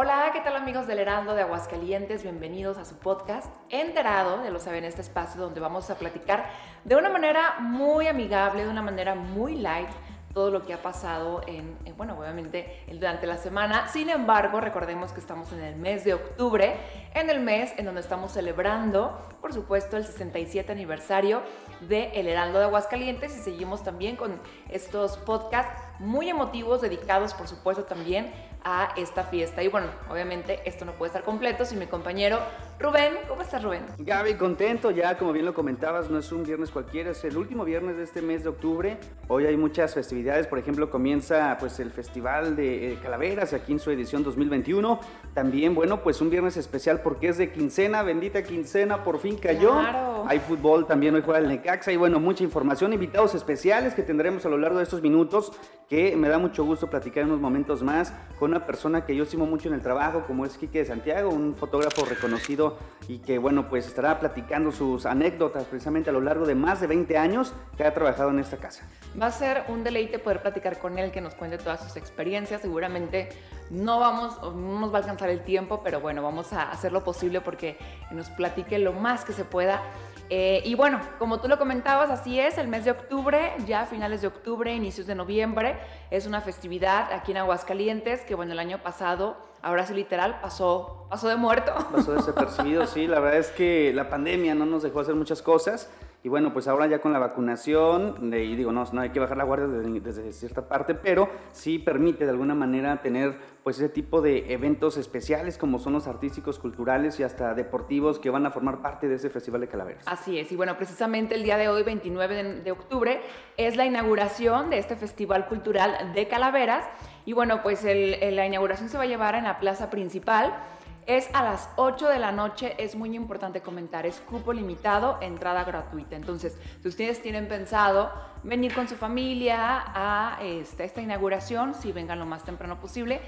Hola, ¿qué tal amigos del Heraldo de Aguascalientes? Bienvenidos a su podcast Enterado, de lo saben, este espacio donde vamos a platicar de una manera muy amigable, de una manera muy light todo lo que ha pasado en, bueno, obviamente durante la semana. Sin embargo, recordemos que estamos en el mes de octubre, en el mes en donde estamos celebrando, por supuesto, el 67 aniversario de El Heraldo de Aguascalientes y seguimos también con estos podcasts muy emotivos dedicados, por supuesto, también a esta fiesta. Y bueno, obviamente esto no puede estar completo sin mi compañero Rubén. ¿Cómo estás, Rubén? Gaby, contento ya, como bien lo comentabas, no es un viernes cualquiera, es el último viernes de este mes de octubre. Hoy hay muchas festividades, por ejemplo, comienza pues el Festival de eh, Calaveras aquí en su edición 2021. También, bueno, pues un viernes especial porque es de quincena, bendita quincena, por fin cayó. Claro. Hay fútbol, también hoy juega el Necaxa y bueno, mucha información, invitados especiales que tendremos a lo largo de estos minutos que me da mucho gusto platicar unos momentos más con una persona que yo estimo mucho en el trabajo, como es Quique de Santiago, un fotógrafo reconocido y que, bueno, pues estará platicando sus anécdotas precisamente a lo largo de más de 20 años que ha trabajado en esta casa. Va a ser un deleite poder platicar con él, que nos cuente todas sus experiencias. Seguramente no vamos, no nos va a alcanzar el tiempo, pero bueno, vamos a hacer lo posible porque nos platique lo más que se pueda eh, y bueno, como tú lo comentabas, así es, el mes de octubre, ya finales de octubre, inicios de noviembre, es una festividad aquí en Aguascalientes que bueno, el año pasado, ahora sí literal, pasó, pasó de muerto. Pasó desapercibido, sí, la verdad es que la pandemia no nos dejó hacer muchas cosas. Y bueno, pues ahora ya con la vacunación, y digo, no, no hay que bajar la guardia desde, cierta parte, pero sí permite de alguna manera tener pues ese tipo de eventos especiales como son los artísticos, culturales y hasta deportivos que van a formar parte de ese Festival de Calaveras. Así es, y bueno, precisamente el día de hoy, 29 de, octubre, es la inauguración de este Festival Cultural de Calaveras. Y bueno, pues la inauguración se va a llevar en la plaza principal. Es a las 8 de la noche, es muy importante comentar, es cupo limitado, entrada gratuita. Entonces, si ustedes tienen pensado venir con su familia a esta, esta inauguración, si vengan lo más temprano posible,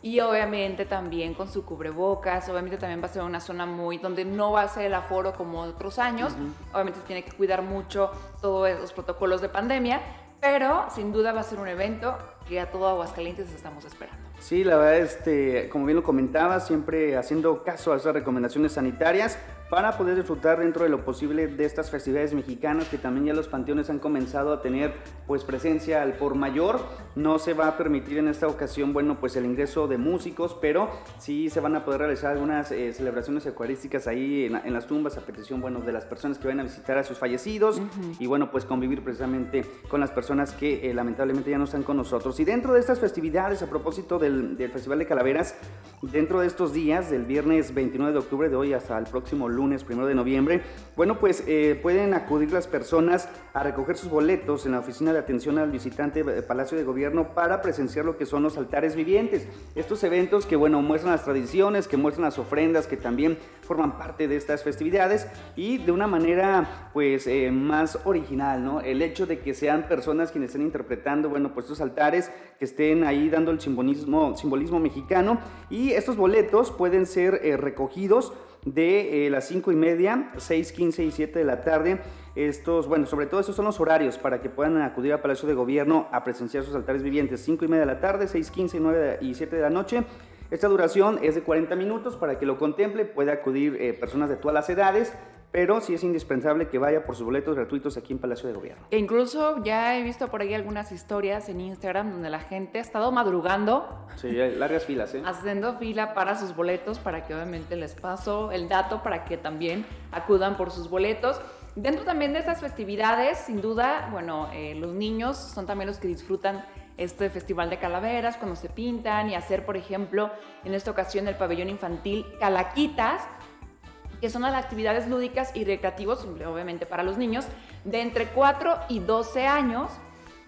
y obviamente también con su cubrebocas, obviamente también va a ser una zona muy donde no va a ser el aforo como otros años, uh -huh. obviamente se tiene que cuidar mucho todos esos protocolos de pandemia, pero sin duda va a ser un evento que a todo Aguascalientes estamos esperando. Sí, la verdad, este, como bien lo comentaba, siempre haciendo caso a esas recomendaciones sanitarias para poder disfrutar dentro de lo posible de estas festividades mexicanas que también ya los panteones han comenzado a tener pues presencia al por mayor. No se va a permitir en esta ocasión, bueno, pues el ingreso de músicos, pero sí se van a poder realizar algunas eh, celebraciones eucarísticas ahí en, en, las tumbas a petición, bueno, de las personas que van a visitar a sus fallecidos uh -huh. y bueno, pues convivir precisamente con las personas que eh, lamentablemente ya no están con nosotros. Y dentro de estas festividades, a propósito del, del Festival de Calaveras, dentro de estos días, del viernes 29 de octubre de hoy hasta el próximo lunes 1 de noviembre, bueno, pues eh, pueden acudir las personas a recoger sus boletos en la oficina de atención al visitante del Palacio de Gobierno para presenciar lo que son los altares vivientes. Estos eventos que, bueno, muestran las tradiciones, que muestran las ofrendas, que también forman parte de estas festividades y de una manera, pues, eh, más original, ¿no? El hecho de que sean personas quienes estén interpretando, bueno, pues estos altares, que estén ahí dando el simbolismo, simbolismo mexicano y estos boletos pueden ser eh, recogidos de eh, las 5 y media, 6, 15 y 7 de la tarde. Estos, bueno, sobre todo estos son los horarios para que puedan acudir al Palacio de Gobierno a presenciar sus altares vivientes. 5 y media de la tarde, 6, 15, 9 y 7 de la noche. Esta duración es de 40 minutos para que lo contemple. Puede acudir eh, personas de todas las edades, pero sí es indispensable que vaya por sus boletos gratuitos aquí en Palacio de Gobierno. E incluso ya he visto por ahí algunas historias en Instagram donde la gente ha estado madrugando. Sí, largas filas, ¿eh? Haciendo fila para sus boletos, para que obviamente les paso el dato para que también acudan por sus boletos. Dentro también de estas festividades, sin duda, bueno, eh, los niños son también los que disfrutan este festival de calaveras, cuando se pintan y hacer, por ejemplo, en esta ocasión el pabellón infantil Calaquitas, que son las actividades lúdicas y recreativos, obviamente para los niños, de entre 4 y 12 años.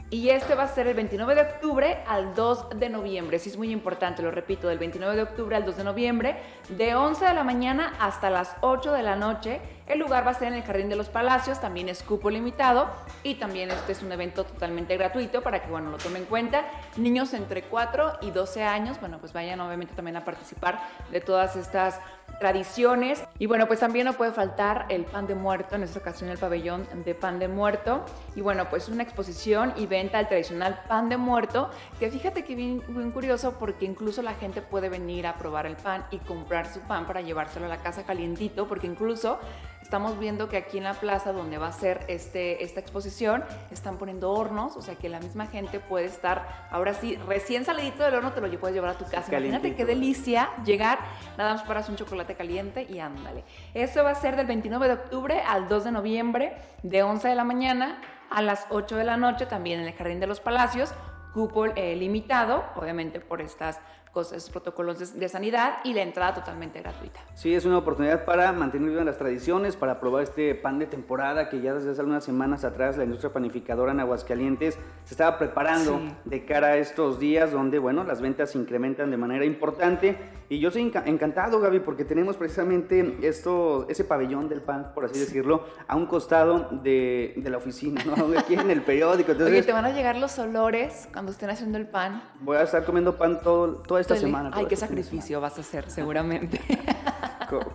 Y este va a ser el 29 de octubre al 2 de noviembre. Sí es muy importante, lo repito, del 29 de octubre al 2 de noviembre, de 11 de la mañana hasta las 8 de la noche. El lugar va a ser en el Jardín de los Palacios, también es cupo limitado y también este es un evento totalmente gratuito para que, bueno, lo tomen en cuenta. Niños entre 4 y 12 años, bueno, pues vayan obviamente también a participar de todas estas tradiciones. Y bueno, pues también no puede faltar el pan de muerto, en esta ocasión el pabellón de pan de muerto. Y bueno, pues una exposición y venta del tradicional pan de muerto, que fíjate que bien, bien curioso porque incluso la gente puede venir a probar el pan y comprar su pan para llevárselo a la casa calientito, porque incluso Estamos viendo que aquí en la plaza donde va a ser este, esta exposición están poniendo hornos, o sea que la misma gente puede estar, ahora sí, recién salidito del horno te lo puedes llevar a tu casa. Imagínate qué delicia llegar, nada más para un chocolate caliente y ándale. Esto va a ser del 29 de octubre al 2 de noviembre, de 11 de la mañana a las 8 de la noche, también en el Jardín de los Palacios, cupo eh, limitado, obviamente por estas cosas, protocolos de, sanidad y la entrada totalmente gratuita. Sí, es una oportunidad para mantener vivas las tradiciones, para probar este pan de temporada que ya desde hace algunas semanas atrás la industria panificadora en Aguascalientes se estaba preparando de cara a estos días donde, bueno, las ventas se incrementan de manera importante. Y yo soy encantado, Gaby, porque tenemos precisamente esto, ese pabellón del pan, por así decirlo, a un costado de, de la oficina, ¿no? Aquí en el periódico. Entonces, Oye, te van a llegar los olores cuando estén haciendo el pan. Voy a estar comiendo pan todo, toda esta semana. Ay, qué sacrificio vas a hacer, seguramente.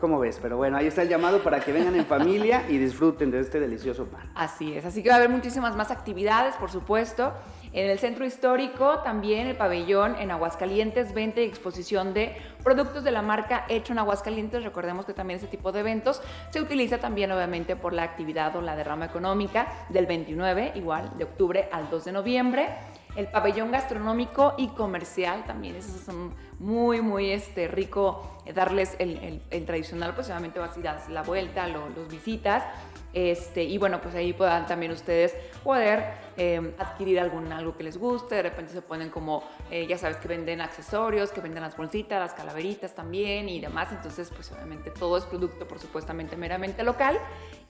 ¿Cómo ves? Pero bueno, ahí está el llamado para que vengan en familia y disfruten de este delicioso pan. Así es, así que va a haber muchísimas más actividades, por supuesto. En el centro histórico también el pabellón en Aguascalientes, venta y exposición de productos de la marca hecho en Aguascalientes. Recordemos que también ese tipo de eventos se utiliza también obviamente por la actividad o la derrama económica del 29, igual, de octubre al 2 de noviembre el pabellón gastronómico y comercial también, esos son muy, muy este, rico darles el, tradicional, pues obviamente vas a ir a la vuelta, los visitas, este, y bueno, pues ahí puedan también ustedes poder em, adquirir algún, algo que les guste, de repente se ponen como, eh, ya sabes que venden accesorios, que venden las bolsitas, las calaveritas también y demás, entonces pues obviamente todo es producto por supuestamente meramente local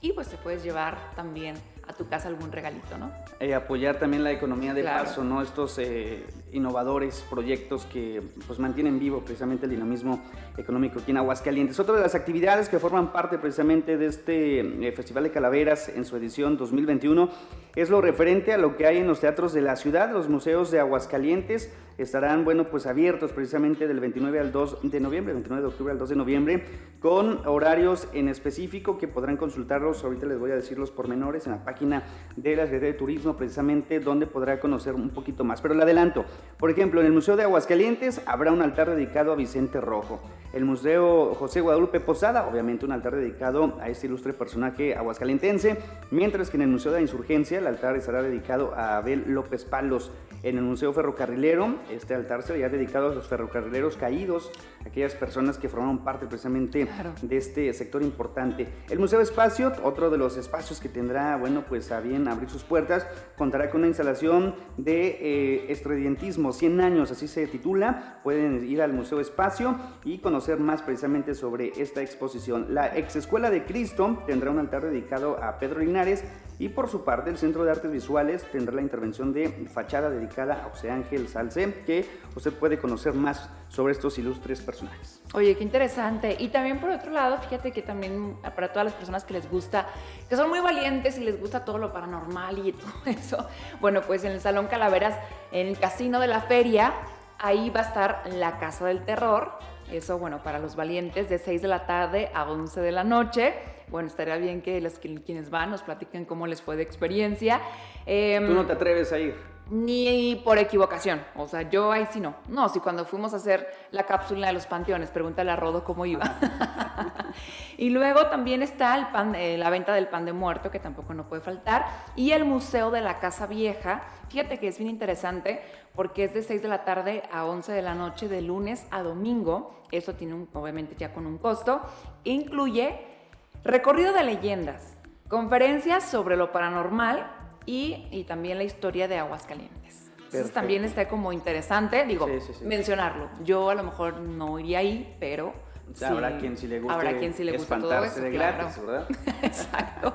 y pues te puedes llevar también a tu casa algún regalito, ¿no? Eh, apoyar también la economía de paso, ¿no? Estos eh, innovadores proyectos que pues mantienen vivo precisamente el dinamismo económico aquí en Aguascalientes. Otra de las actividades que forman parte precisamente de este Festival de Calaveras en su edición 2021 es lo referente a lo que hay en los teatros de la ciudad, los museos de Aguascalientes estarán, bueno, pues abiertos precisamente del 29 al 2 de noviembre, 29 de octubre al 2 de noviembre, con horarios en específico que podrán consultarlos, ahorita les voy a decir los pormenores en la página de la Secretaría de Turismo, precisamente donde podrá conocer un poquito más. Pero le adelanto, por ejemplo, en el Museo de Aguascalientes habrá un altar dedicado a Vicente Rojo. El Museo José Guadalupe Posada, obviamente un altar dedicado a este ilustre personaje aguascalentense, mientras que en el Museo de la Insurgencia el altar estará dedicado a Abel López Palos. En el Museo Ferrocarrilero este altar sería dedicado a los ferrocarrileros caídos, aquellas personas que formaron parte precisamente de este sector importante. El Museo Espacio, otro de los espacios que tendrá, bueno, pues a bien abrir sus puertas, contará con una instalación de eh, estredientismo, 100 años, así se titula. Pueden ir al Museo Espacio y conocer más precisamente sobre esta exposición. La ex Escuela de Cristo tendrá un altar dedicado a Pedro Linares y por su parte el Centro de Artes Visuales tendrá la intervención de fachada dedicada a José Ángel Salce, que usted puede conocer más sobre estos ilustres personajes. Oye, qué interesante. Y también por otro lado, fíjate que también para todas las personas que les gusta, que son muy valientes y les gusta todo lo paranormal y todo eso, bueno, pues en el Salón Calaveras, en el Casino de la Feria, ahí va a estar la Casa del Terror. Eso, bueno, para los valientes, de 6 de la tarde a 11 de la noche bueno, estaría bien que los quienes van nos platiquen cómo les fue de experiencia. Em, Tú no te atreves a ir. Ni por equivocación, o sea, yo ahí sí no. No, si cuando fuimos a hacer la cápsula de los panteones, pregúntale a Rodo cómo iba. y luego también está el pan, eh, la venta del pan de muerto, que tampoco no puede faltar, y el Museo de la Casa Vieja. Fíjate que es bien interesante porque es de 6 de la tarde a 11 de la noche, de lunes a domingo. Eso tiene un, obviamente ya con un costo. Incluye Recorrido de leyendas, conferencias sobre lo paranormal y, también la historia de Aguascalientes. Entonces también está como interesante, digo, mencionarlo. Yo a lo mejor no iría ahí, pero... habrá quien sí le guste habrá quien sí le guste todo eso, de gratis, ¿verdad? Exacto.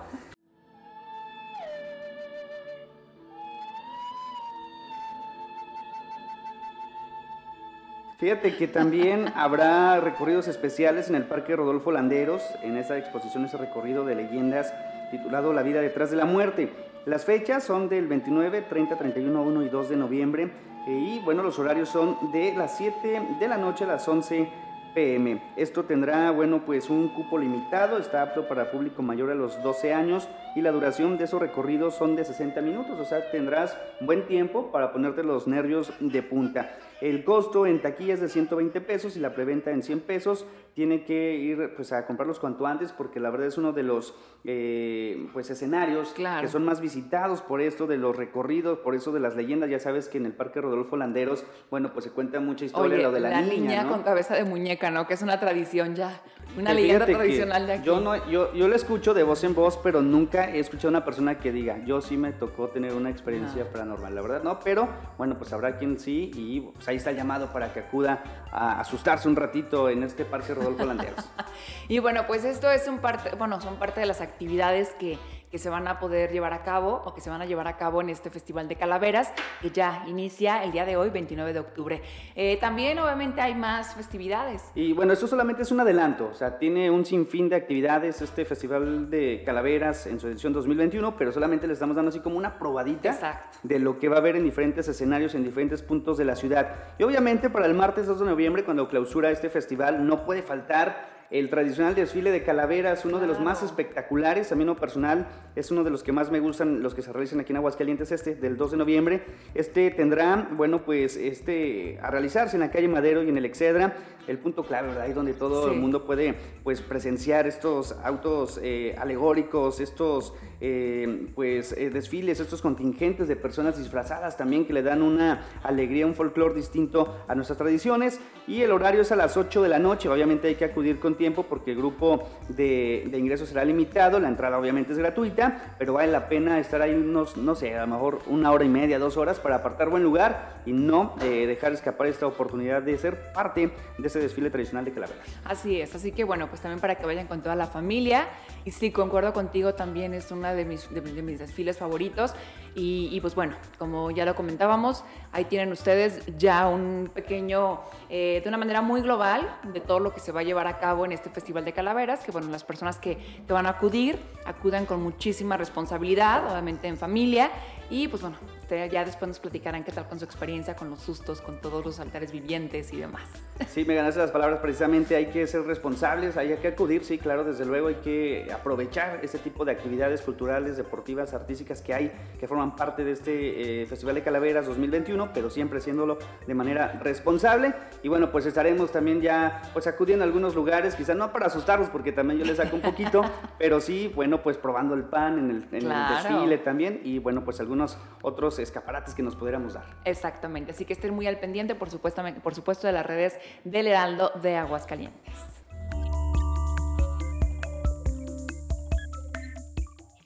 Fíjate que también habrá recorridos especiales en el Parque Rodolfo Landeros, en esta exposición, ese recorrido de leyendas titulado La vida detrás de la muerte. Las fechas son del 29, 30, 31, 1 y 2 de noviembre y bueno, los horarios son de las 7 de la noche a las 11 pm. Esto tendrá, bueno, pues un cupo limitado, está apto para público mayor a los 12 años y la duración de esos recorridos son de 60 minutos, o sea, tendrás buen tiempo para ponerte los nervios de punta. El costo en taquilla es de 120 pesos y la preventa en 100 pesos. Tiene que ir pues, a comprarlos cuanto antes porque la verdad es uno de los eh, pues, escenarios que son más visitados por esto de los recorridos, por eso de las leyendas. Ya sabes que en el Parque Rodolfo Landeros, bueno, pues se cuenta mucha historia lo de la, la niña. con cabeza de muñeca, ¿no? Que es una tradición ya, una leyenda tradicional de aquí. Yo, no, yo, yo lo escucho de voz en voz, pero nunca he escuchado a una persona que diga, yo sí me tocó tener una experiencia ah. paranormal, la verdad, ¿no? Pero bueno, pues habrá quien sí y pues, ahí está el llamado para que acuda a asustarse un ratito en este Parque Rodolfo Landeros. y bueno, pues esto es un parte, bueno, son parte de las actividades que que se van a poder llevar a cabo o que se van a llevar a cabo en este Festival de Calaveras, que ya inicia el día de hoy, 29 de octubre. Eh, también, obviamente, hay más festividades. Y bueno, esto solamente es un adelanto, o sea, tiene un sinfín de actividades este Festival de Calaveras en su edición 2021, pero solamente le estamos dando así como una probadita de lo que va a haber en diferentes escenarios, en diferentes puntos de la ciudad. Y obviamente para el martes 2 de noviembre, cuando clausura este festival, no puede faltar el tradicional desfile de calaveras, uno de los más espectaculares, a mí no personal, es uno de los que más me gustan, los que se realizan aquí en Aguascalientes, este, del 2 de noviembre. Este tendrá, bueno, pues, este, a realizarse en la calle Madero y en el Excedra, el punto clave, ¿verdad? Ahí donde todo el mundo puede, pues, presenciar estos autos eh, alegóricos, estos, eh, pues, eh, desfiles, estos contingentes de personas disfrazadas también que le dan una alegría, un folclore distinto a nuestras tradiciones. Y el horario es a las 8 de la noche, obviamente hay que acudir con tiempo porque el grupo de, ingresos será limitado, la entrada obviamente es gratuita, pero vale la pena estar ahí unos, no sé, a lo mejor una hora y media, dos horas para apartar buen lugar y no eh, dejar escapar esta oportunidad de ser parte de ese desfile tradicional de Calavera. Así es, así que bueno, pues también para que vayan con toda la familia y sí, concuerdo contigo, también es una de mis, de, mis desfiles favoritos y, pues bueno, como ya lo comentábamos, ahí tienen ustedes ya un pequeño, eh, de una manera muy global, de todo lo que se va a llevar a cabo en este Festival de Calaveras, que bueno, las personas que, te van a acudir, acudan con muchísima responsabilidad, obviamente en familia, y pues bueno, ya después nos platicarán qué tal con su experiencia, con los sustos, con todos los altares vivientes y demás. Sí, me ganaste las palabras precisamente, hay que ser responsables, hay que acudir, sí, claro, desde luego hay que aprovechar este tipo de actividades culturales, deportivas, artísticas que hay, que forman parte de este eh, Festival de Calaveras 2021, pero siempre haciéndolo de manera responsable. Y bueno, pues estaremos también ya pues acudiendo a algunos lugares, quizás no para asustarlos, porque también yo les saco un poquito, pero sí, bueno, pues probando el pan en el, en el desfile también y bueno, pues algunos otros escaparates que nos pudiéramos dar. Exactamente, así que estén muy al pendiente, por supuesto, por supuesto de las redes del Heraldo de Aguascalientes.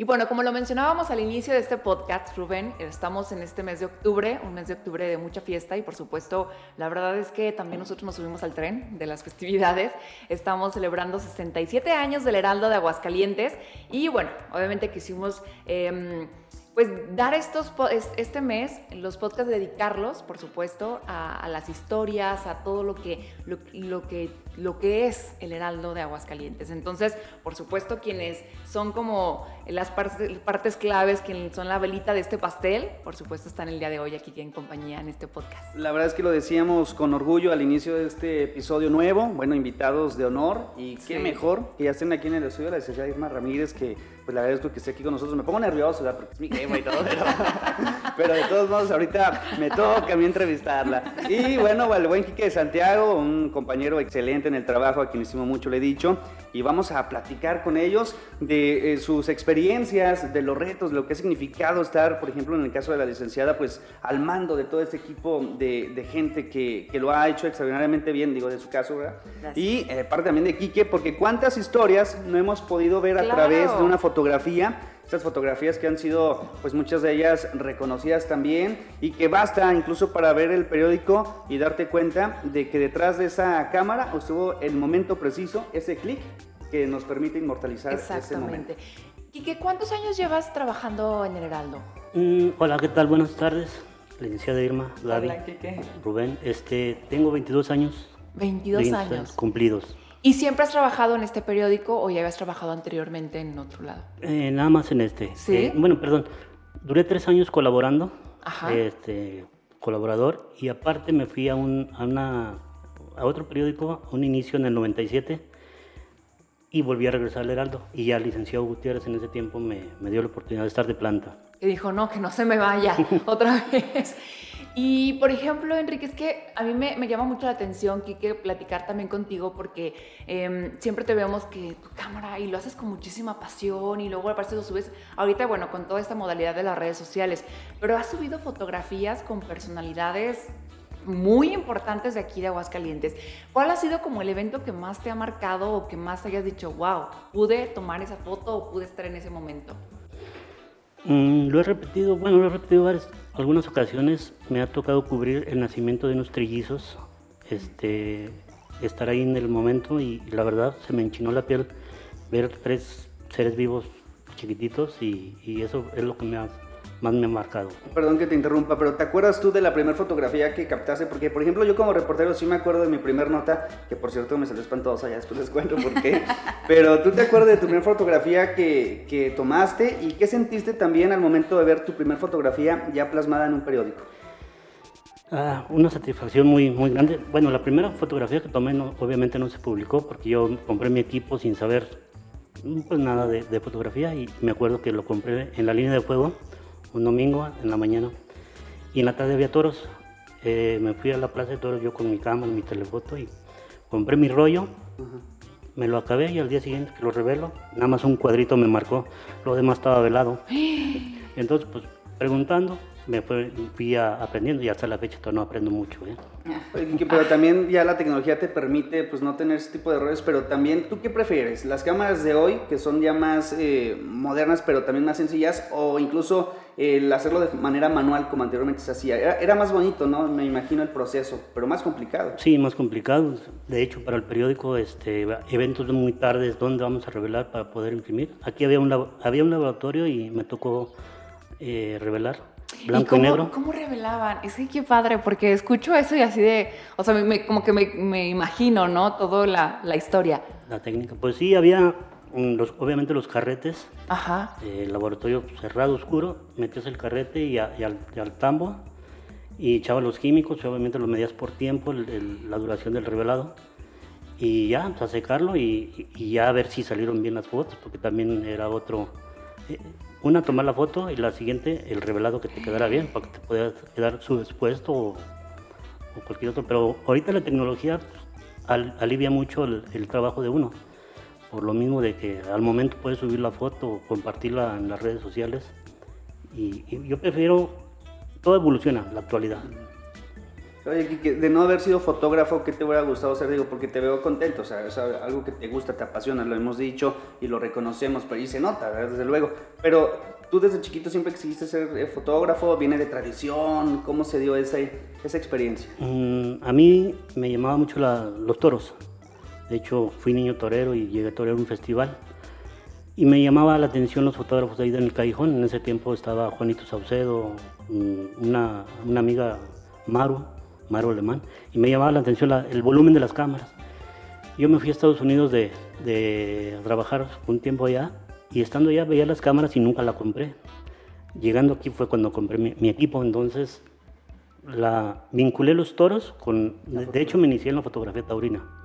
Y bueno, como lo mencionábamos al inicio de este podcast, Rubén, estamos en este mes de octubre, un mes de octubre de mucha fiesta y por supuesto, la verdad es que también nosotros nos subimos al tren de las festividades. Estamos celebrando 67 años del Heraldo de Aguascalientes y bueno, obviamente quisimos... Eh, pues dar estos, este mes, los podcasts, dedicarlos, por supuesto, a, las historias, a todo lo que, lo, que, lo que es el Heraldo de Aguascalientes. Entonces, por supuesto, quienes son como las partes, partes claves, quienes son la velita de este pastel, por supuesto, están el día de hoy aquí en compañía en este podcast. La verdad es que lo decíamos con orgullo al inicio de este episodio nuevo, bueno, invitados de honor, y qué mejor que ya estén aquí en el estudio la licenciada Irma Ramírez, que pues verdad es que esté aquí con nosotros. Me pongo nervioso, ¿verdad? Porque es mi jefa y todo, pero, de todos modos ahorita me toca a mí entrevistarla. Y bueno, el buen Quique de Santiago, un compañero excelente en el trabajo, a quien hicimos mucho le he dicho, y vamos a platicar con ellos de eh, sus experiencias, de los retos, de lo que ha significado estar, por ejemplo, en el caso de la licenciada, pues al mando de todo este equipo de, de gente que, que, lo ha hecho extraordinariamente bien, digo, de su caso, ¿verdad? Y eh, parte también de Quique, porque cuántas historias no hemos podido ver a través de una fotografía, estas fotografías que han sido, pues muchas de ellas reconocidas también y que basta incluso para ver el periódico y darte cuenta de que detrás de esa cámara estuvo el momento preciso, ese clic que nos permite inmortalizar ese momento. Quique, ¿cuántos años llevas trabajando en el Heraldo? Mm, hola, ¿qué tal? Buenas tardes. Licenciada Irma, Gaby, Rubén. Este, tengo 22 años. 22 años. Cumplidos. ¿Y siempre has trabajado en este periódico o ya habías trabajado anteriormente en otro lado? Eh, nada más en este. Sí. Eh, bueno, perdón. Duré tres años colaborando, Ajá. Este, colaborador, y aparte me fui a, un, a una a otro periódico, un inicio en el 97, y volví a regresar al Heraldo. Y ya el licenciado Gutiérrez en ese tiempo me, me dio la oportunidad de estar de planta. Y dijo, no, que no se me vaya otra vez. Y por ejemplo, Enrique, es que a mí me, me llama mucho la atención, Kike, platicar también contigo, porque eh, siempre te vemos que tu cámara y lo haces con muchísima pasión y luego aparte lo subes, ahorita, bueno, con toda esta modalidad de las redes sociales, pero has subido fotografías con personalidades muy importantes de aquí de Aguascalientes. ¿Cuál ha sido como el evento que más te ha marcado o que más hayas dicho, wow, pude tomar esa foto o pude estar en ese momento? Mm, lo he repetido, bueno, lo he repetido varias, algunas ocasiones. Me ha tocado cubrir el nacimiento de unos trillizos, este, estar ahí en el momento y, la verdad se me enchinó la piel ver tres seres vivos chiquititos y, y eso es lo que me ha más me ha marcado. Perdón que te interrumpa, pero ¿te acuerdas tú de la primera fotografía que captaste? Porque, por ejemplo, yo como reportero sí me acuerdo de mi primera nota, que por cierto me salió espantosa, ya después les cuento por qué. pero ¿tú te acuerdas de tu primera fotografía que, que tomaste y qué sentiste también al momento de ver tu primera fotografía ya plasmada en un periódico? Ah, una satisfacción muy, muy grande. Bueno, la primera fotografía que tomé no, obviamente no se publicó porque yo compré mi equipo sin saber pues, nada de, de, fotografía y me acuerdo que lo compré en la línea de fuego un domingo en la mañana y en la tarde había toros. Eh, me fui a la plaza de toros yo con mi cámara, mi telefoto y compré mi rollo, me lo acabé y al día siguiente que lo revelo, nada más un cuadrito me marcó, lo demás estaba velado. Entonces, pues preguntando, me fui aprendiendo y hasta la fecha todavía no aprendo mucho. ¿eh? Pero también ya la tecnología te permite pues no tener ese tipo de errores, pero también tú qué prefieres, las cámaras de hoy que son ya más eh, modernas pero también más sencillas o incluso el hacerlo de manera manual como anteriormente se hacía. Era, era, más bonito, ¿no? Me imagino el proceso, pero más complicado. Sí, más complicado. De hecho, para el periódico, este, eventos muy tardes, ¿dónde vamos a revelar para poder imprimir? Aquí había un, había un laboratorio y me tocó eh, revelar blanco ¿Y, cómo, y, negro. ¿Cómo revelaban? Es que qué padre, porque escucho eso y así de, o sea, me, como que me, me, imagino, ¿no? Toda la, la, historia. La técnica, pues sí, había los, obviamente los carretes, Ajá. Eh, el laboratorio cerrado, oscuro, metías el carrete y, a, y, al, y, al, tambo y echabas los químicos, obviamente los medías por tiempo, el, el, la duración del revelado y ya, pues, a secarlo y, y, ya a ver si salieron bien las fotos, porque también era otro... Eh, una tomar la foto y la siguiente el revelado que te quedara bien para que te puedas quedar subexpuesto o, o cualquier otro. Pero ahorita la tecnología al, alivia mucho el, el, trabajo de uno, por lo mismo de que al momento puedes subir la foto o compartirla en las redes sociales. Y, y yo prefiero, todo evoluciona, la actualidad. Oye, Kike, de no haber sido fotógrafo, ¿qué te hubiera gustado ser? Digo, porque te veo contento, o sea, es algo que te gusta, te apasiona, lo hemos dicho y lo reconocemos, pero y se nota, desde luego. Pero tú desde chiquito siempre quisiste ser eh, fotógrafo, viene de tradición, ¿cómo se dio esa, esa experiencia? Mm, a mí me llamaba mucho la, los toros. De hecho, fui niño torero y llegué a torear un festival. Y me llamaba la atención los fotógrafos de ahí en el Callejón. En ese tiempo estaba Juanito Saucedo, mm, una, una amiga Maru, Maro Alemán, y me llamaba la atención la, el volumen de las cámaras. Yo me fui a Estados Unidos de, de, trabajar un tiempo allá y estando allá veía las cámaras y nunca la compré. Llegando aquí fue cuando compré mi, mi equipo, entonces la vinculé los toros con, de, de, hecho me inicié en la fotografía taurina.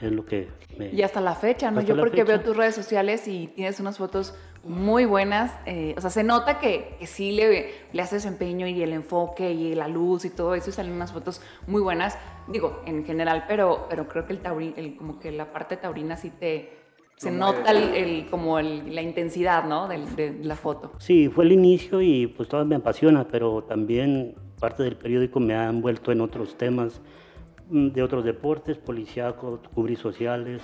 Es lo que me, y hasta la fecha, ¿no? Yo porque fecha. veo tus redes sociales y tienes unas fotos muy buenas. Eh, o sea, se nota que, que sí le, le, haces empeño y el enfoque y la luz y todo eso. Y salen unas fotos muy buenas, digo, en general, pero, pero creo que el taurín, el, como que la parte taurina sí te... Se no nota el, el, como la intensidad, ¿no? De, de, la foto. Sí, fue el inicio y pues todo me apasiona, pero también parte del periódico me ha envuelto en otros temas de otros deportes, policíacos, cubrir sociales,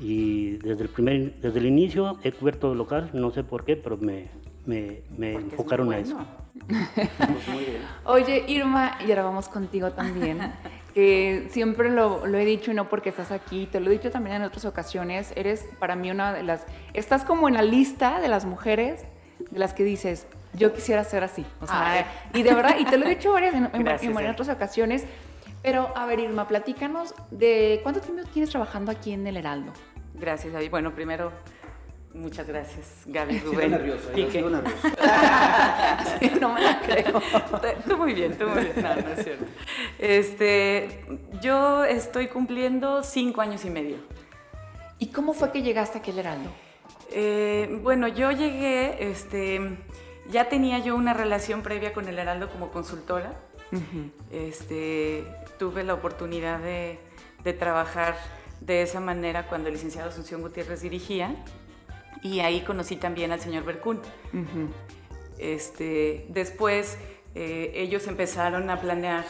y desde el primer desde el inicio he cubierto local no sé por qué pero me, me, me enfocaron bueno. a eso pues oye Irma y ahora vamos contigo también que siempre lo, lo, he dicho y no porque estás aquí te lo he dicho también en otras ocasiones eres para mí una de las estás como en la lista de las mujeres de las que dices yo quisiera ser así o sea Ay. y de verdad y te lo he dicho varias en, Gracias, en, en otras ocasiones pero, a ver, Irma, platícanos de cuánto tiempo tienes trabajando aquí en el Heraldo. Gracias, David. Bueno, primero, Muchas gracias, Gaby Rubén. nervioso, Y yo que- sigo nervioso. Sí, no me la creo. Tú muy bien, tú muy bien. No, no es cierto. Este, yo estoy cumpliendo cinco años y medio. ¿Y cómo fue que llegaste aquí al Heraldo? Eh, bueno, yo llegué, este, ya tenía yo una relación previa con el Heraldo como consultora. Este, tuve la oportunidad de, de trabajar de esa manera cuando el licenciado Asunción Gutiérrez dirigía y ahí conocí también al señor Bercún. Este, después eh, ellos empezaron a planear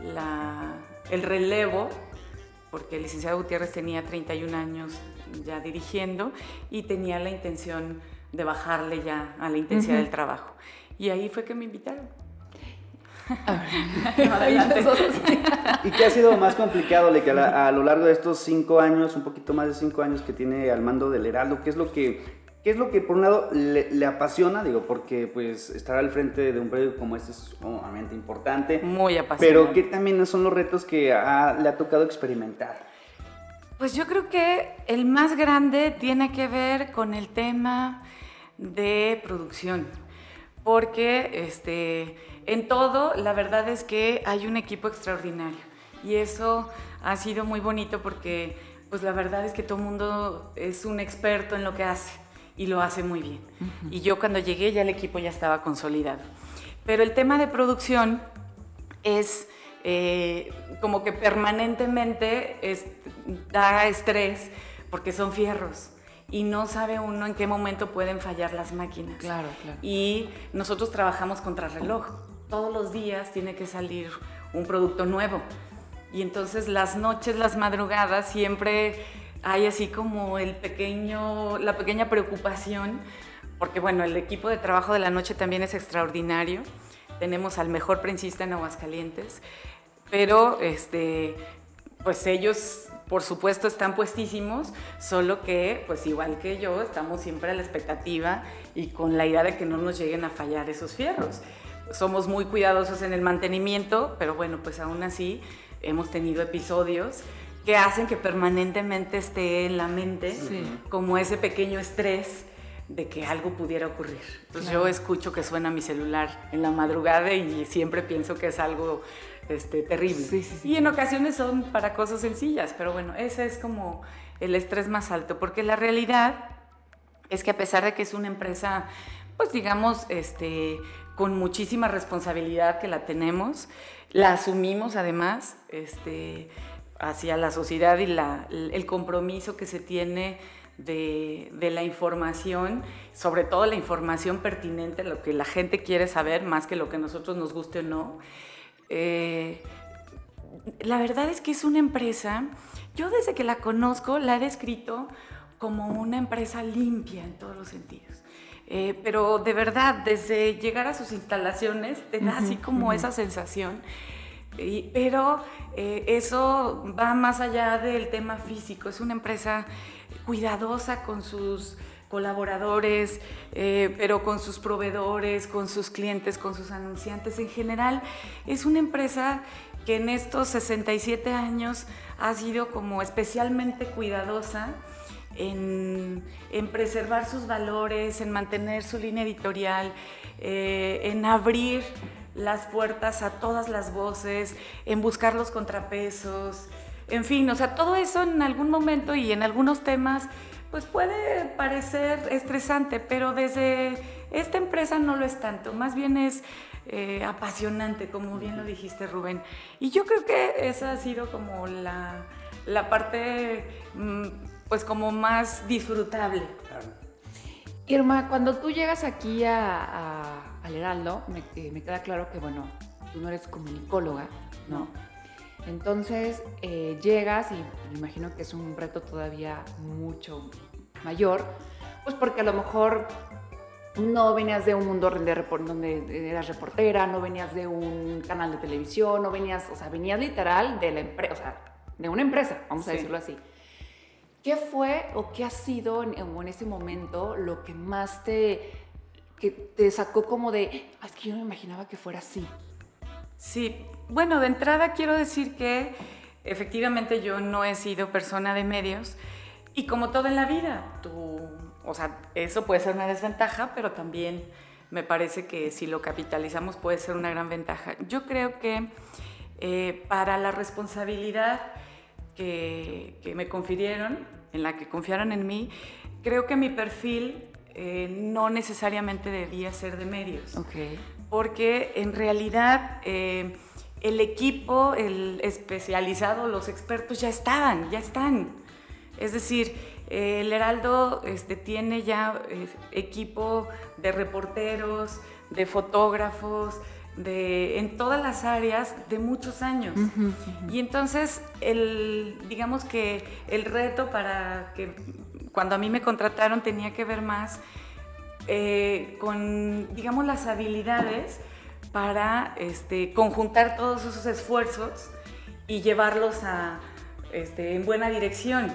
la- el relevo, porque el licenciado Gutiérrez tenía 31 años ya dirigiendo y tenía la intención de bajarle ya a la intensidad del trabajo. Y ahí fue que me invitaron. ¿Y qué ha sido más complicado, Le, que a, la- a lo largo de estos cinco años, un poquito más de cinco años que tiene al mando del Heraldo? ¿Qué es lo que, qué es lo que por un lado le, le apasiona? Digo, porque pues estar al frente de un periódico como este es sumamente importante. Muy apasionante. Pero ¿qué también son los retos que ha- le ha tocado experimentar? Pues yo creo que el más grande tiene que ver con el tema de producción, porque este, en todo la verdad es que hay un equipo extraordinario y eso ha sido muy bonito porque pues la verdad es que todo el mundo es un experto en lo que hace y lo hace muy bien. Y yo cuando llegué ya el equipo ya estaba consolidado. Pero el tema de producción es eh, como que permanentemente es- da estrés porque son fierros y no sabe uno en qué momento pueden fallar las máquinas. Claro, claro. Y nosotros trabajamos contra reloj. Todos los días tiene que salir un producto nuevo. Y entonces las noches, las madrugadas, siempre hay así como el pequeño, la pequeña preocupación, porque bueno, el equipo de trabajo de la noche también es extraordinario. Tenemos al mejor prensista en Aguascalientes, pero este, pues ellos por supuesto están puestísimos, solo que pues igual que yo estamos siempre a la expectativa y con la idea de que no nos lleguen a fallar esos fierros. Somos muy cuidadosos en el mantenimiento, pero bueno, pues aún así hemos tenido episodios que hacen que permanentemente esté en la mente Sí. como ese pequeño estrés de que algo pudiera ocurrir. Entonces yo escucho que suena mi celular en la madrugada y siempre pienso que es algo este, terrible. Sí, sí, sí. Y en ocasiones son para cosas sencillas, pero bueno, ese es como el estrés más alto, porque la realidad es que a pesar de que es una empresa, pues digamos, este, con muchísima responsabilidad que la tenemos, la asumimos además este, hacia la sociedad y la- el compromiso que se tiene de, de la información, sobre todo la información pertinente, lo que la gente quiere saber, más que lo que nosotros nos guste o no. Eh, la verdad es que es una empresa, yo desde que la conozco la he descrito como una empresa limpia en todos los sentidos. Eh, pero de verdad, desde llegar a sus instalaciones, te da así como esa sensación. Y- pero eh, eso va más allá del tema físico. Es una empresa cuidadosa con sus colaboradores, eh, pero con sus proveedores, con sus clientes, con sus anunciantes. En general, es una empresa que en estos 67 años ha sido como especialmente cuidadosa en, preservar sus valores, en mantener su línea editorial, eh, en abrir las puertas a todas las voces, en buscar los contrapesos, en fin, o sea, todo eso en algún momento y en algunos temas, pues puede parecer estresante, pero desde esta empresa no lo es tanto, más bien es eh, apasionante, como bien lo dijiste Rubén. Y yo creo que esa ha sido como la, la parte, mm, pues como más disfrutable. Irma, cuando tú llegas aquí a, a- al Heraldo, me, eh, me queda claro que, bueno, tú no eres comunicóloga, ¿no? Entonces, eh, llegas y me imagino que es un reto todavía mucho mayor, pues porque a lo mejor no venías de un mundo de donde eras reportera, no venías de un canal de televisión, no venías, o sea, venías literal de la empresa, o sea, de una empresa, vamos a decirlo así. ¿Qué fue o qué ha sido en, en ese momento lo que más te, que te sacó como de, "Ah, es que yo no me imaginaba que fuera así? Sí, bueno, de entrada quiero decir que efectivamente yo no he sido persona de medios y como todo en la vida, o sea, eso puede ser una desventaja, pero también me parece que si lo capitalizamos puede ser una gran ventaja. Yo creo que eh, para la responsabilidad que, me confirieron, en la que confiaron en mí, creo que mi perfil eh, no necesariamente debía ser de medios. Okay. Porque en realidad eh, el equipo, el especializado, los expertos ya estaban, ya están. Es decir, el Heraldo este, tiene ya eh, equipo de reporteros, de fotógrafos, de, en todas las áreas de muchos años. Y entonces, el, digamos que el reto para que cuando a mí me contrataron tenía que ver más eh, con, digamos, las habilidades para este, conjuntar todos esos esfuerzos y llevarlos a, este, en buena dirección.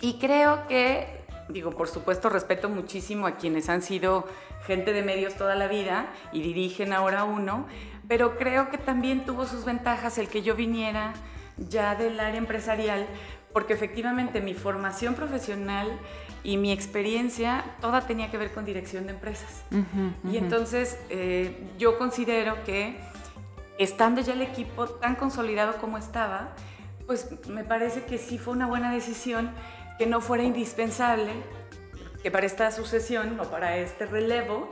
Y creo que, digo, por supuesto, respeto muchísimo a quienes han sido gente de medios toda la vida y dirigen ahora uno, pero creo que también tuvo sus ventajas el que yo viniera ya del área empresarial, porque efectivamente mi formación profesional y mi experiencia toda tenía que ver con dirección de empresas. Y entonces eh, yo considero que estando ya el equipo tan consolidado como estaba, pues me parece que sí fue una buena decisión que no fuera indispensable que para esta sucesión o para este relevo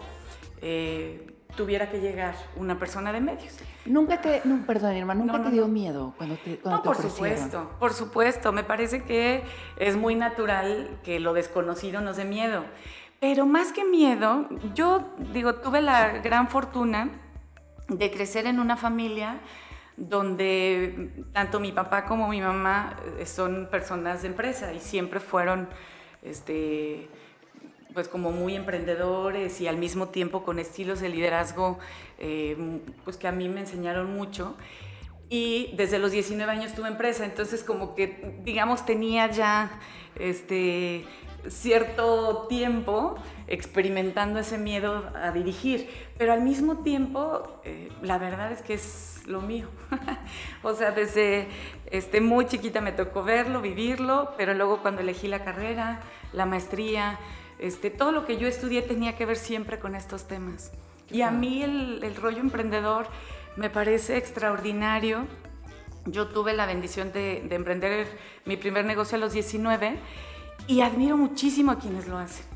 eh, tuviera que llegar una persona de medios. Nunca te, no, perdón, hermano, nunca te dio miedo cuando te cuando No, por supuesto, por supuesto. Me parece que es muy natural que lo desconocido nos dé miedo. Pero más que miedo, yo digo, tuve la gran fortuna de crecer en una familia donde tanto mi papá como mi mamá eh, son personas de empresa y siempre fueron este, pues como muy emprendedores y al mismo tiempo con estilos de liderazgo eh, pues que a mí me enseñaron mucho. Y desde los 19 años tuve empresa, entonces como que digamos tenía ya este, cierto tiempo experimentando ese miedo a dirigir, pero al mismo tiempo eh, la verdad es que es lo mío. o sea, desde este, muy chiquita me tocó verlo, vivirlo, pero luego cuando elegí la carrera, la maestría, este, todo lo que yo estudié tenía que ver siempre con estos temas. Y a mí el, el rollo emprendedor me parece extraordinario. Yo tuve la bendición de, de emprender mi primer negocio a los 19 y admiro muchísimo a quienes lo hacen.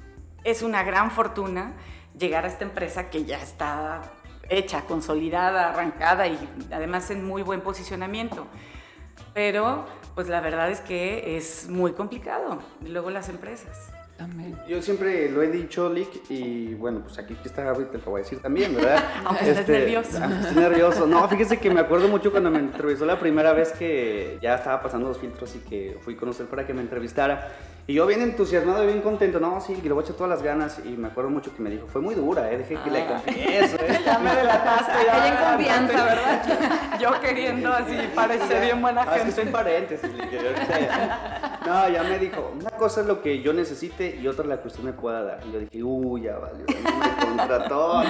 Es una gran fortuna llegar a esta empresa que ya está hecha, consolidada, arrancada y además en muy buen posicionamiento. Pero pues la verdad es que es muy complicado. Y luego las empresas. Yo siempre lo he dicho, Lick, y bueno, pues aquí está te lo voy a decir también, ¿verdad? Aunque este, nervioso. Estoy nervioso. No, fíjese que me acuerdo mucho cuando me entrevistó la primera vez que ya estaba pasando los filtros y que fui a conocer para que me entrevistara. Y yo bien entusiasmado y bien contento, no, sí, que le voy a echar todas las ganas. Y me acuerdo mucho que me dijo, fue muy dura, ¿eh? Dejé que le ah. confieso, ¿eh? ya me delataste. Ya en confianza, ¿verdad? yo queriendo así parecer bien buena gente. Ah, es que soy paréntesis. No, ya me dijo, una cosa es lo que yo necesite y otra la que usted me pueda dar. Y yo dije, uy, ya valió, me contrató.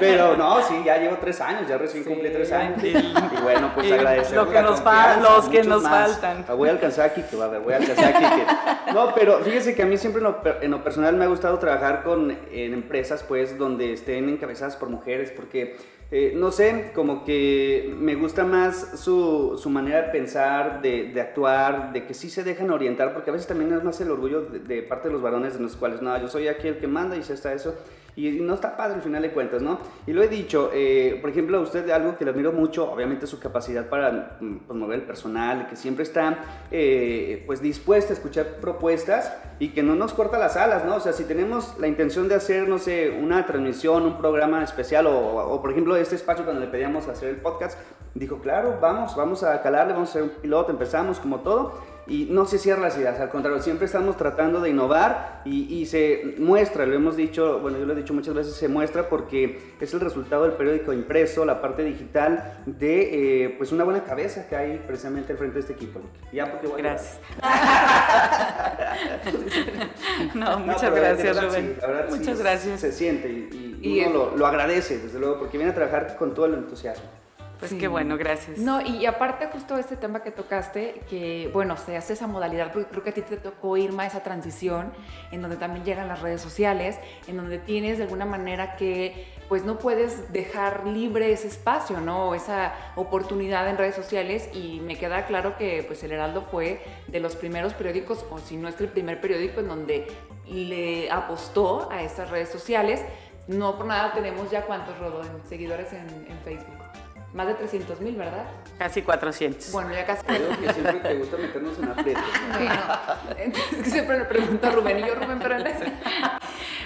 Pero no, sí, ya llevo tres años, ya recién cumplí tres años. Y, bueno, pues agradecer. Lo que nos los que nos faltan. Voy al Kazaki, que va a ver, voy al Kazaki. Que... No, pero fíjese que a mí siempre en lo, en lo, personal me ha gustado trabajar con, en empresas, pues, donde estén encabezadas por mujeres, porque eh, no sé, como que me gusta más su, su manera de pensar, de, actuar, de que sí se dejan orientar, porque a veces también es más el orgullo de, parte de los varones, en los cuales, no, yo soy aquí el que manda y se está eso y no está padre al final de cuentas, ¿no? Y lo he dicho, eh, por ejemplo, a usted algo que le admiro mucho, obviamente su capacidad para mm, promover el personal, que siempre está eh, pues dispuesta a escuchar propuestas y que no nos corta las alas, ¿no? O sea, si tenemos la intención de hacer, no sé, una transmisión, un programa especial o por ejemplo este espacio cuando le pedíamos hacer el podcast, dijo, claro, vamos, vamos a calarle, vamos a hacer un piloto, empezamos como todo y no se cierra las ideas, al contrario, siempre estamos tratando de innovar y, y, se muestra, lo hemos dicho, bueno, yo lo he dicho muchas veces, se muestra porque es el resultado del periódico impreso, la parte digital de eh, pues una buena cabeza que hay precisamente al frente de este equipo. Ya porque Gracias. no, muchas gracias, Rubén. muchas gracias. Se siente y, uno lo, lo agradece, desde luego, porque viene a trabajar con todo el entusiasmo. Pues qué bueno, gracias. No, y aparte justo este tema que tocaste, que bueno, se hace esa modalidad, porque creo que a ti te tocó, Irma, esa transición, en donde también llegan las redes sociales, en donde tienes de alguna manera que pues no puedes dejar libre ese espacio, ¿no? Esa oportunidad en redes sociales y me queda claro que pues el Heraldo fue de los primeros periódicos, o si no es el primer periódico en donde le apostó a estas redes sociales. No por nada tenemos ya cuántos, Rodo, en seguidores en, en Facebook. Más de 300 mil, ¿verdad? Casi 400. Bueno, ya casi. Creo que siempre te gusta meternos en aprietos. Bueno, siempre le pregunto a Rubén y yo, Rubén, pero él es.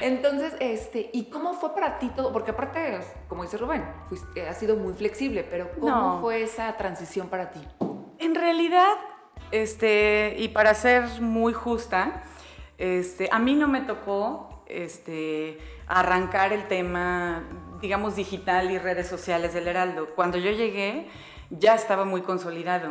Entonces, este, ¿y cómo fue para ti todo? Porque aparte, como dice Rubén, fuiste, ha sido muy flexible, pero ¿cómo No. fue esa transición para ti? En realidad, este, y para ser muy justa, este, a mí no me tocó este, arrancar el tema, digamos, digital y redes sociales del Heraldo. Cuando yo llegué, ya estaba muy consolidado.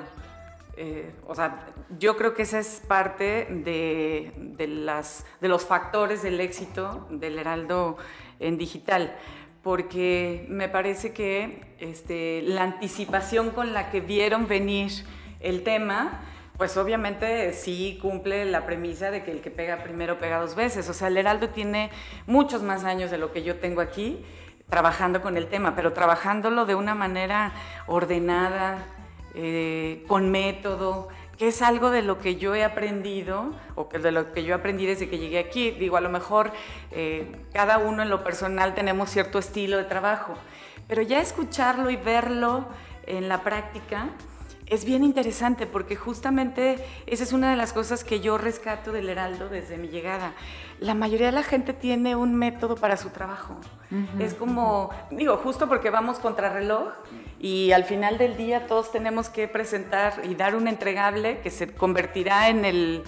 Eh, o sea, yo creo que esa es parte de, las, de los factores del éxito del Heraldo en digital, porque me parece que este, la anticipación con la que vieron venir el tema, pues obviamente sí cumple la premisa de que el que pega primero pega dos veces. O sea, el Heraldo tiene muchos más años de lo que yo tengo aquí trabajando con el tema, pero trabajándolo de una manera ordenada, eh, con método, que es algo de lo que yo he aprendido o que de lo que yo aprendí desde que llegué aquí. Digo, a lo mejor eh, cada uno en lo personal tenemos cierto estilo de trabajo, pero ya escucharlo y verlo en la práctica es bien interesante porque justamente esa es una de las cosas que yo rescato del Heraldo desde mi llegada. La mayoría de la gente tiene un método para su trabajo. Es como, digo, justo porque vamos contra reloj y al final del día todos tenemos que presentar y dar un entregable que se convertirá en el,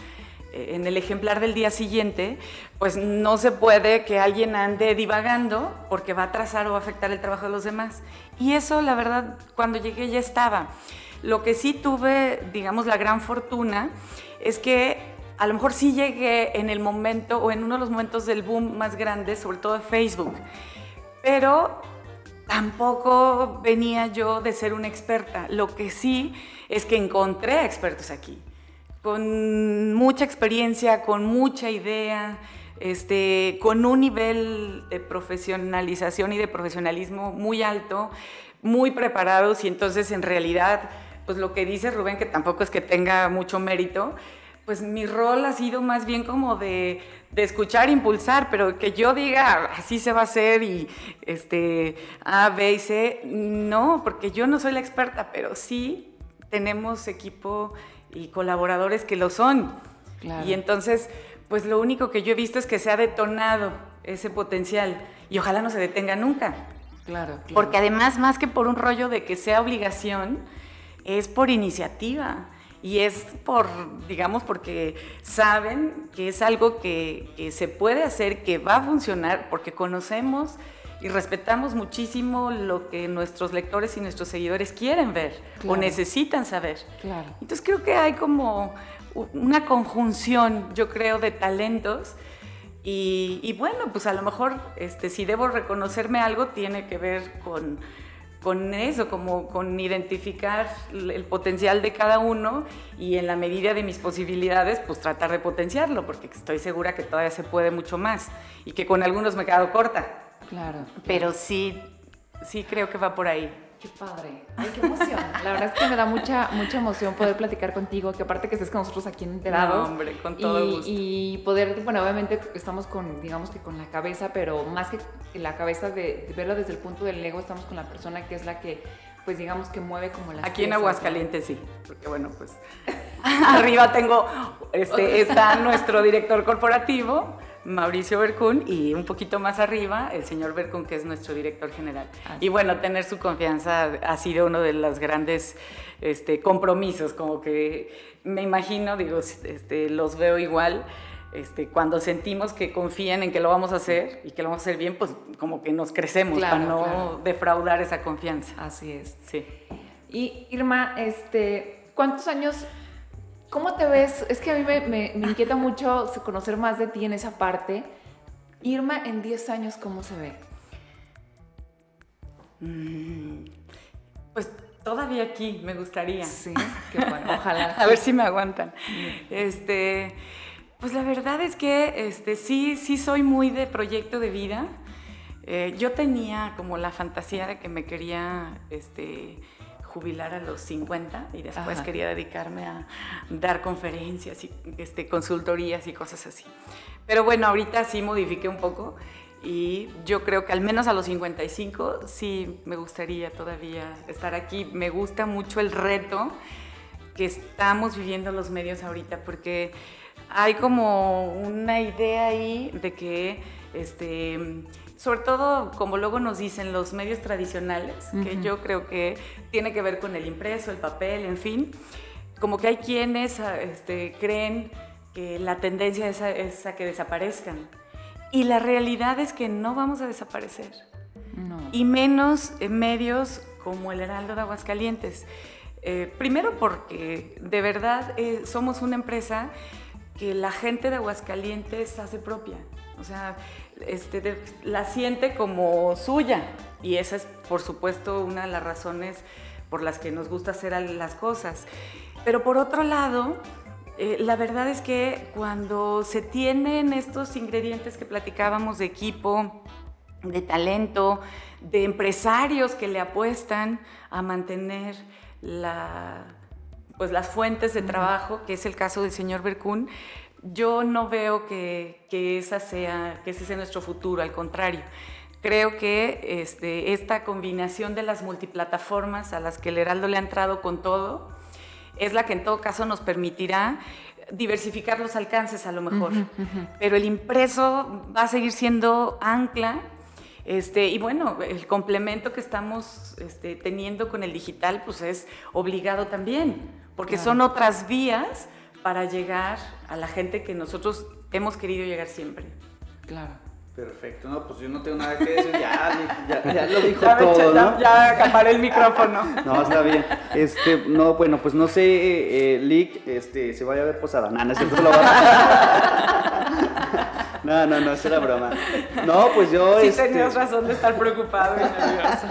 en el ejemplar del día siguiente, pues no se puede que alguien ande divagando porque va a atrasar o va a afectar el trabajo de los demás. Y eso, la verdad, cuando llegué ya estaba. Lo que sí tuve, digamos, la gran fortuna es que a lo mejor sí llegué en el momento o en uno de los momentos del boom más grande, sobre todo de Facebook. Pero tampoco venía yo de ser una experta. Lo que sí es que encontré expertos aquí, con mucha experiencia, con mucha idea, este, con un nivel de profesionalización y de profesionalismo muy alto, muy preparados y entonces en realidad, pues lo que dice Rubén, que tampoco es que tenga mucho mérito, pues mi rol ha sido más bien como de, de escuchar, impulsar, pero que yo diga, así se va a hacer y este, A, B y C, no, porque yo no soy la experta, pero sí tenemos equipo y colaboradores que lo son. Claro. Y entonces, pues lo único que yo he visto es que se ha detonado ese potencial y ojalá no se detenga nunca. Claro, claro. Porque además, más que por un rollo de que sea obligación, es por iniciativa. Y es por, digamos, porque saben que es algo que, que se puede hacer, que va a funcionar, porque conocemos y respetamos muchísimo lo que nuestros lectores y nuestros seguidores quieren ver o necesitan saber. Claro. Entonces creo que hay como una conjunción, yo creo, de talentos. Y, y bueno, pues a lo mejor este, si debo reconocerme algo, tiene que ver con, con eso, como con identificar el potencial de cada uno y en la medida de mis posibilidades, pues tratar de potenciarlo, porque estoy segura que todavía se puede mucho más y que con algunos me he quedado corta. Claro. Pero sí, sí creo que va por ahí. Qué padre. Ay, qué emoción. La verdad es que me da mucha, mucha emoción poder platicar contigo, que aparte que estés con nosotros aquí enterados. No, hombre, con todo y, gusto. y poder, bueno, obviamente estamos con, digamos que con la cabeza, pero más que la cabeza de, de verlo desde el punto del ego, estamos con la persona que es la que, pues digamos que mueve como las Aquí en. Aguascalientes sí, porque bueno, pues arriba tengo, este, está nuestro director corporativo, Mauricio Bercún, y un poquito más arriba, el señor Bercún, que es nuestro director general. Así Y bueno, tener su confianza ha sido uno de los grandes este, compromisos, como que me imagino, digo, este, los veo igual. Este, cuando sentimos que confían en que lo vamos a hacer y que lo vamos a hacer bien, pues como que nos crecemos Claro, para no claro. defraudar esa confianza. Así es. Sí. Y Irma, este, ¿cuántos años, cómo te ves? Es que a mí me, me- me inquieta mucho conocer más de ti en esa parte. Irma, en 10 años, ¿cómo se ve? Mm, Pues todavía aquí, me gustaría. Sí, qué bueno, ojalá. A ver si me aguantan. Este, pues la verdad es que este, sí, sí soy muy de proyecto de vida. Eh, yo tenía como la fantasía de que me quería este, jubilar a los 50 y después quería dedicarme a dar conferencias y este, consultorías y cosas así. Pero bueno, ahorita sí modifiqué un poco y yo creo que al menos a los 55 sí me gustaría todavía estar aquí. Me gusta mucho el reto que estamos viviendo los medios ahorita porque hay como una idea ahí de que este sobre todo como luego nos dicen los medios tradicionales, que yo creo que tiene que ver con el impreso, el papel, en fin, como que hay quienes este, creen que la tendencia es a, que desaparezcan. Y la realidad es que no vamos a desaparecer. Y menos en medios como el Heraldo de Aguascalientes. Eh, primero porque de verdad eh, somos una empresa que la gente de Aguascalientes hace propia. O sea, este, la siente como suya. Y esa es, por supuesto, una de las razones por las que nos gusta hacer las cosas. Pero por otro lado, eh, la verdad es que cuando se tienen estos ingredientes que platicábamos de equipo, de talento, de empresarios que le apuestan a mantener la, pues las fuentes de trabajo, que es el caso del señor Berkun, yo no veo que, esa sea, que ese sea nuestro futuro, al contrario. Creo que este, esta combinación de las multiplataformas a las que el Heraldo le ha entrado con todo es la que en todo caso nos permitirá diversificar los alcances a lo mejor. Pero el impreso va a seguir siendo ancla este, y bueno, el complemento que estamos este, teniendo con el digital pues es obligado también, porque son otras vías para llegar a la gente que nosotros hemos querido llegar siempre. Claro. Perfecto, no, pues yo no tengo nada que decir, ya, ya, lo dijo todo, ¿no? Ya acaparé el micrófono. No, está bien. Este, no, bueno, pues no sé, eh, eh Lick, este, se vaya a ver posada, nada, no, es lo No, no, no, es era broma. No, pues yo. Sí, este... tenías razón de estar preocupado y nervioso.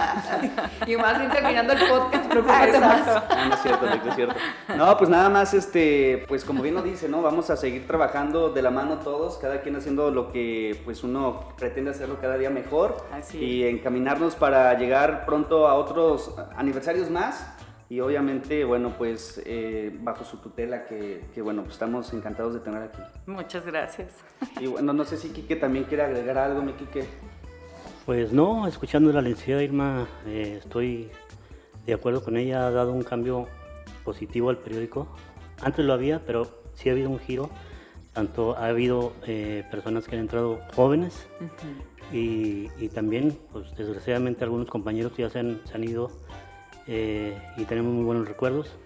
y más bien terminando el podcast, preocúpate más. No, no es cierto, no es cierto. No, pues nada más, este, pues como bien lo dice, ¿no? Vamos a seguir trabajando de la mano todos, cada quien haciendo lo que pues uno pretende hacerlo cada día mejor. Así y encaminarnos para llegar pronto a otros aniversarios más y obviamente, bueno, pues eh, bajo su tutela que, que, bueno, pues estamos encantados de tener aquí. Muchas gracias. Y bueno, no sé si Quique también quiere agregar algo, mi Quique. Pues no, escuchando la licenciada Irma, eh, estoy de acuerdo con ella, ha dado un cambio positivo al periódico. Antes lo había, pero sí ha habido un giro. Tanto ha habido eh, personas que han entrado jóvenes y, y, también, pues desgraciadamente, algunos compañeros ya se han, se han ido eh, y tenemos muy buenos recuerdos.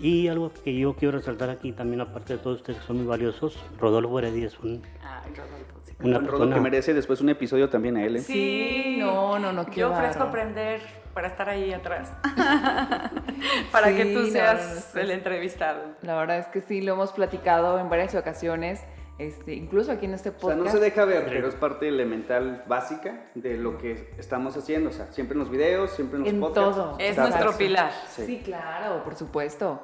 Y algo que yo quiero resaltar aquí también, aparte de todos ustedes que son muy valiosos, Rodolfo Heredia es un, una persona que merece después un episodio también a él. ¿eh? Sí, no, no, no. Yo ofrezco aprender para estar ahí atrás, para que tú seas el entrevistado. La verdad es que sí, lo hemos platicado en varias ocasiones. Este, incluso aquí en este podcast. O sea, no se deja ver, pero es parte elemental básica de lo que estamos haciendo. O sea, siempre en los videos, siempre en los en podcasts. Todo. Es nuestro pilar. Sí. claro, por supuesto.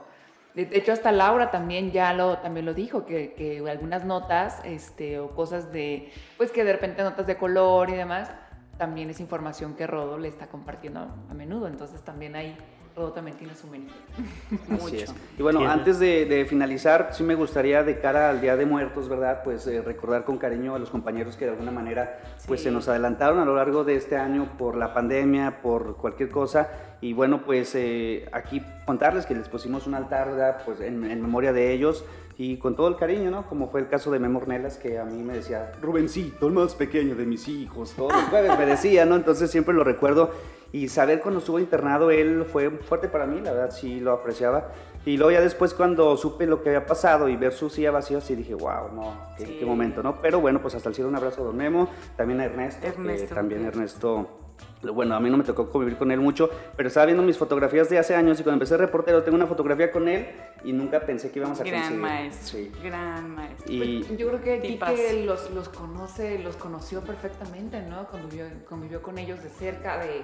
De hecho, hasta Laura también ya lo, también lo dijo, que, que, algunas notas este, o cosas de, pues que de repente notas de color y demás, también es información que Rodo le está compartiendo a menudo. Entonces también hay todo también tiene su mérito. Mucho. Y bueno, antes de, finalizar, sí me gustaría de cara al Día de Muertos, ¿verdad? Pues eh, recordar con cariño a los compañeros que de alguna manera pues se nos adelantaron a lo largo de este año por la pandemia, por cualquier cosa. Y bueno, pues eh, aquí contarles que les pusimos un altar, ¿verdad? Pues en, memoria de ellos y con todo el cariño, ¿no? Como fue el caso de Memornelas, que a mí me decía, Rubencito, el más pequeño de mis hijos, todos los jueves me decía, ¿no? Entonces siempre lo recuerdo y saber cuando estuvo internado, él fue fuerte para mí, la verdad sí lo apreciaba. Y luego ya después cuando supe lo que había pasado y ver su silla vacía, sí dije, wow, no, qué, momento, ¿no? Pero bueno, pues hasta el cielo un abrazo a Don Memo, también a Ernesto, Ernesto también Ernesto bueno, a mí no me tocó convivir con él mucho, pero estaba viendo mis fotografías de hace años y cuando empecé reportero tengo una fotografía con él y nunca pensé que íbamos a gran coincidir. Maestro, Gran maestro. Y pues, yo creo que Kike los, los conoce, los conoció perfectamente, ¿no? Convivió, convivió con ellos de cerca, de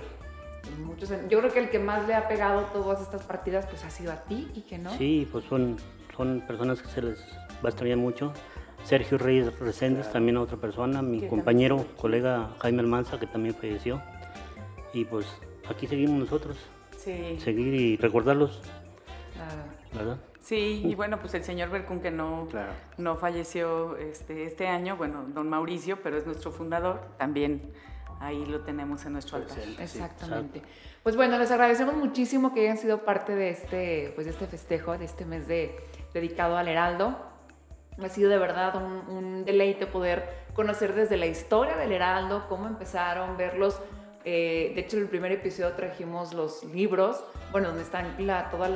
muchos, yo creo que el que más le ha pegado todas estas partidas pues ha sido a ti y que no. Sí, pues son, son personas que se les va a extrañar mucho. Sergio Reyes Reséndez, también otra persona, mi compañero, colega Jaime Almanza, que también falleció. Y pues aquí seguimos nosotros. Sí. Seguir y recordarlos, ¿verdad? Sí, y bueno, pues el señor Bercún que no, no falleció este, este año, bueno, don Mauricio, pero es nuestro fundador, también ahí lo tenemos en nuestro altar. Exactamente. Pues bueno, les agradecemos muchísimo que hayan sido parte de este, pues de este festejo, de este mes de, dedicado al Heraldo. Ha sido de verdad un, un deleite poder conocer desde la historia del Heraldo, cómo empezaron, verlos eh, de hecho, en el primer episodio trajimos los libros, bueno, donde están todos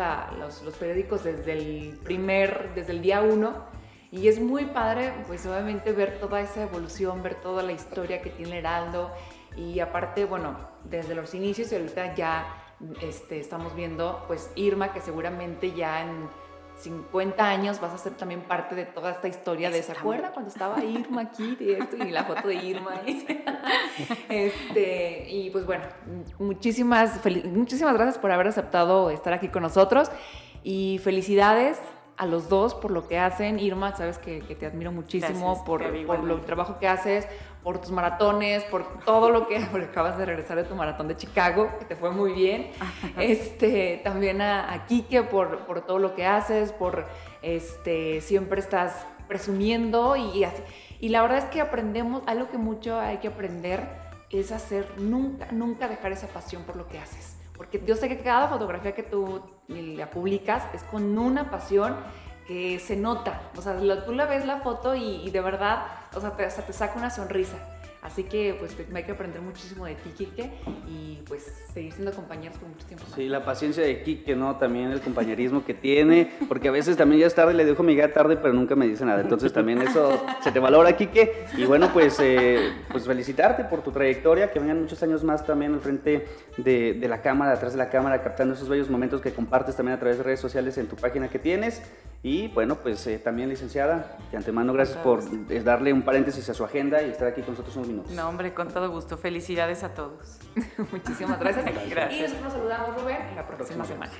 los, periódicos desde el primer, desde el día uno. Y es muy padre, pues obviamente ver toda esa evolución, ver toda la historia que tiene Heraldo. Y aparte, bueno, desde los inicios y ahorita ya este, estamos viendo, pues Irma, que seguramente ya en 50 años vas a ser también parte de toda esta historia de esa acuerda cuando estaba Irma aquí de esto y la foto de Irma este y pues bueno muchísimas muchísimas gracias por haber aceptado estar aquí con nosotros y felicidades a los dos por lo que hacen. Irma, sabes que, te admiro muchísimo por, por el trabajo que haces, por tus maratones, por todo lo que acabas de regresar de tu maratón de Chicago, que te fue muy bien. este, también a, a Kike por, por, todo lo que haces, por este, siempre estás presumiendo y así. Y la verdad es que aprendemos, algo que mucho hay que aprender es hacer, nunca, nunca dejar esa pasión por lo que haces. Porque yo sé que cada fotografía que tú la publicas es con una pasión que se nota. O sea, tú la ves la foto y, de verdad, o sea, te, te saca una sonrisa. Así que pues hay que aprender muchísimo de ti, Kike, y pues seguir siendo compañeros por mucho tiempo. Sí, la paciencia de Kike, ¿no? También el compañerismo que tiene, porque a veces también ya es tarde, le dejo mi guía tarde, pero nunca me dice nada. Entonces también eso se te valora, Kike. Y bueno, pues, eh, pues felicitarte por tu trayectoria, que vengan muchos años más también al frente de, de la cámara, atrás de la cámara, captando esos bellos momentos que compartes también a través de redes sociales en tu página que tienes. Y bueno, pues eh, también licenciada, de antemano gracias por eh, darle un paréntesis a su agenda y estar aquí con nosotros unos minutos. No, hombre, con todo gusto. Felicidades a todos. Muchísimas gracias. gracias. Y nosotros nos saludamos, Rubén, la próxima semana.